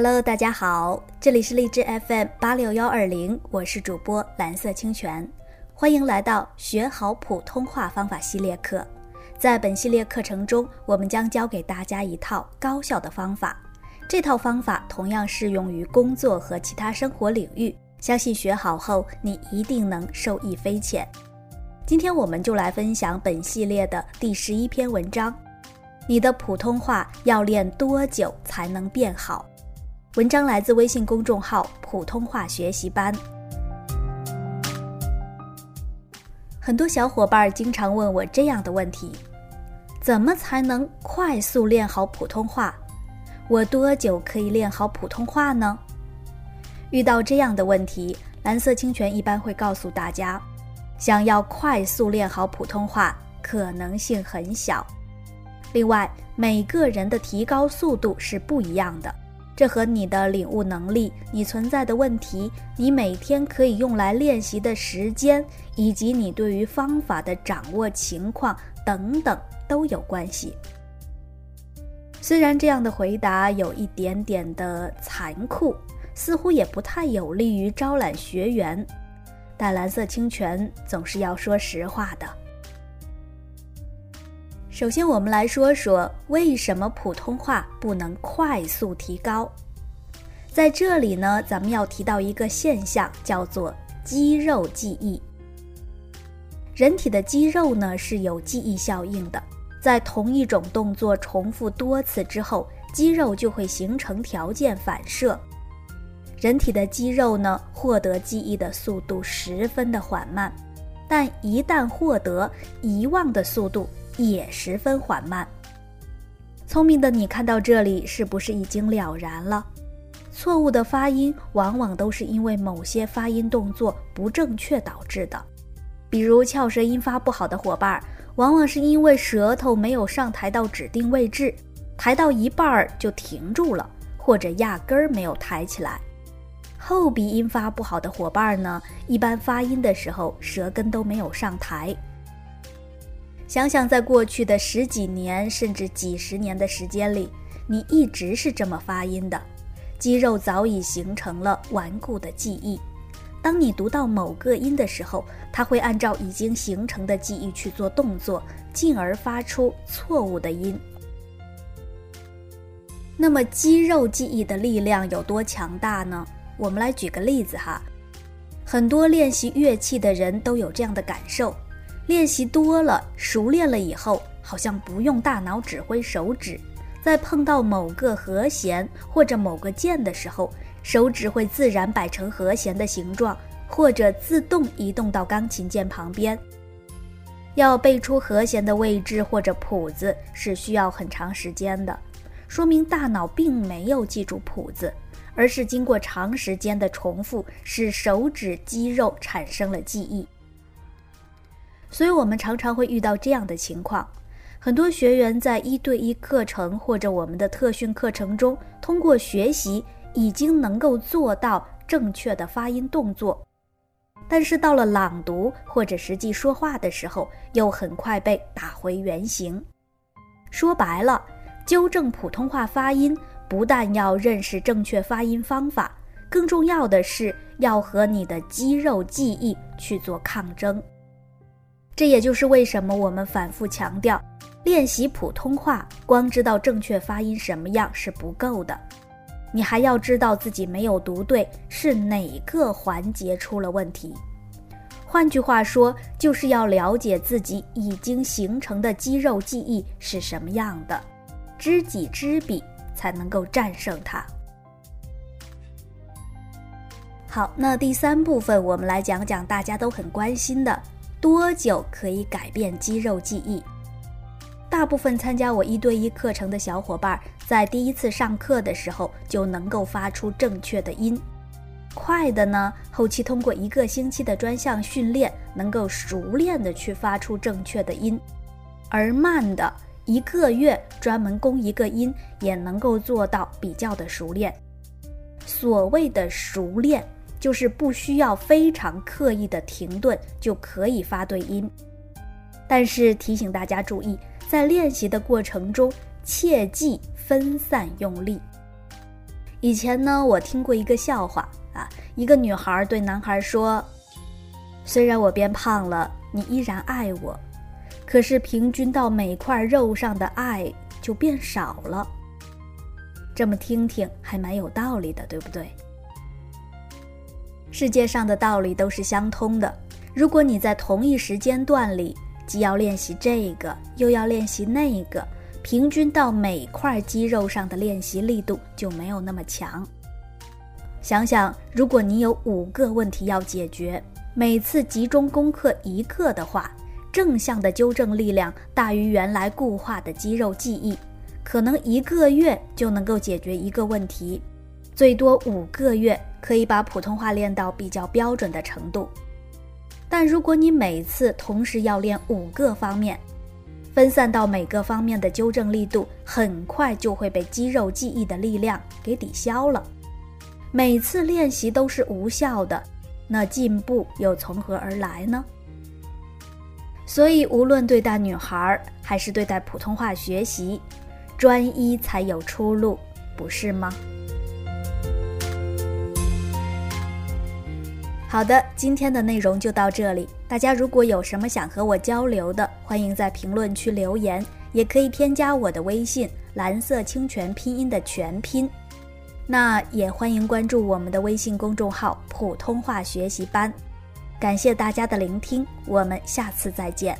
Hello，大家好，这里是荔枝 FM 八六幺二零，我是主播蓝色清泉，欢迎来到学好普通话方法系列课。在本系列课程中，我们将教给大家一套高效的方法，这套方法同样适用于工作和其他生活领域，相信学好后你一定能受益匪浅。今天我们就来分享本系列的第十一篇文章：你的普通话要练多久才能变好？文章来自微信公众号“普通话学习班”。很多小伙伴经常问我这样的问题：怎么才能快速练好普通话？我多久可以练好普通话呢？遇到这样的问题，蓝色清泉一般会告诉大家：想要快速练好普通话，可能性很小。另外，每个人的提高速度是不一样的。这和你的领悟能力、你存在的问题、你每天可以用来练习的时间，以及你对于方法的掌握情况等等都有关系。虽然这样的回答有一点点的残酷，似乎也不太有利于招揽学员，但蓝色清泉总是要说实话的。首先，我们来说说为什么普通话不能快速提高。在这里呢，咱们要提到一个现象，叫做肌肉记忆。人体的肌肉呢是有记忆效应的，在同一种动作重复多次之后，肌肉就会形成条件反射。人体的肌肉呢，获得记忆的速度十分的缓慢，但一旦获得，遗忘的速度。也十分缓慢。聪明的你看到这里，是不是已经了然了？错误的发音往往都是因为某些发音动作不正确导致的。比如翘舌音发不好的伙伴，往往是因为舌头没有上抬到指定位置，抬到一半儿就停住了，或者压根儿没有抬起来。后鼻音发不好的伙伴呢，一般发音的时候舌根都没有上抬。想想，在过去的十几年甚至几十年的时间里，你一直是这么发音的，肌肉早已形成了顽固的记忆。当你读到某个音的时候，它会按照已经形成的记忆去做动作，进而发出错误的音。那么，肌肉记忆的力量有多强大呢？我们来举个例子哈，很多练习乐器的人都有这样的感受。练习多了，熟练了以后，好像不用大脑指挥手指，在碰到某个和弦或者某个键的时候，手指会自然摆成和弦的形状，或者自动移动到钢琴键旁边。要背出和弦的位置或者谱子是需要很长时间的，说明大脑并没有记住谱子，而是经过长时间的重复，使手指肌肉产生了记忆。所以，我们常常会遇到这样的情况：很多学员在一对一课程或者我们的特训课程中，通过学习已经能够做到正确的发音动作，但是到了朗读或者实际说话的时候，又很快被打回原形。说白了，纠正普通话发音，不但要认识正确发音方法，更重要的是要和你的肌肉记忆去做抗争。这也就是为什么我们反复强调，练习普通话，光知道正确发音什么样是不够的，你还要知道自己没有读对，是哪个环节出了问题。换句话说，就是要了解自己已经形成的肌肉记忆是什么样的，知己知彼，才能够战胜它。好，那第三部分我们来讲讲大家都很关心的。多久可以改变肌肉记忆？大部分参加我一对一课程的小伙伴，在第一次上课的时候就能够发出正确的音。快的呢，后期通过一个星期的专项训练，能够熟练的去发出正确的音；而慢的，一个月专门攻一个音，也能够做到比较的熟练。所谓的熟练。就是不需要非常刻意的停顿就可以发对音，但是提醒大家注意，在练习的过程中切忌分散用力。以前呢，我听过一个笑话啊，一个女孩对男孩说：“虽然我变胖了，你依然爱我，可是平均到每块肉上的爱就变少了。”这么听听还蛮有道理的，对不对？世界上的道理都是相通的。如果你在同一时间段里既要练习这个，又要练习那个，平均到每块肌肉上的练习力度就没有那么强。想想，如果你有五个问题要解决，每次集中攻克一个的话，正向的纠正力量大于原来固化的肌肉记忆，可能一个月就能够解决一个问题，最多五个月可以把普通话练到比较标准的程度。但如果你每次同时要练五个方面，分散到每个方面的纠正力度，很快就会被肌肉记忆的力量给抵消了。每次练习都是无效的，那进步又从何而来呢？所以，无论对待女孩还是对待普通话学习，专一才有出路，不是吗？好的，今天的内容就到这里。大家如果有什么想和我交流的，欢迎在评论区留言，也可以添加我的微信“蓝色清泉”拼音的全拼。那也欢迎关注我们的微信公众号“普通话学习班”。感谢大家的聆听，我们下次再见。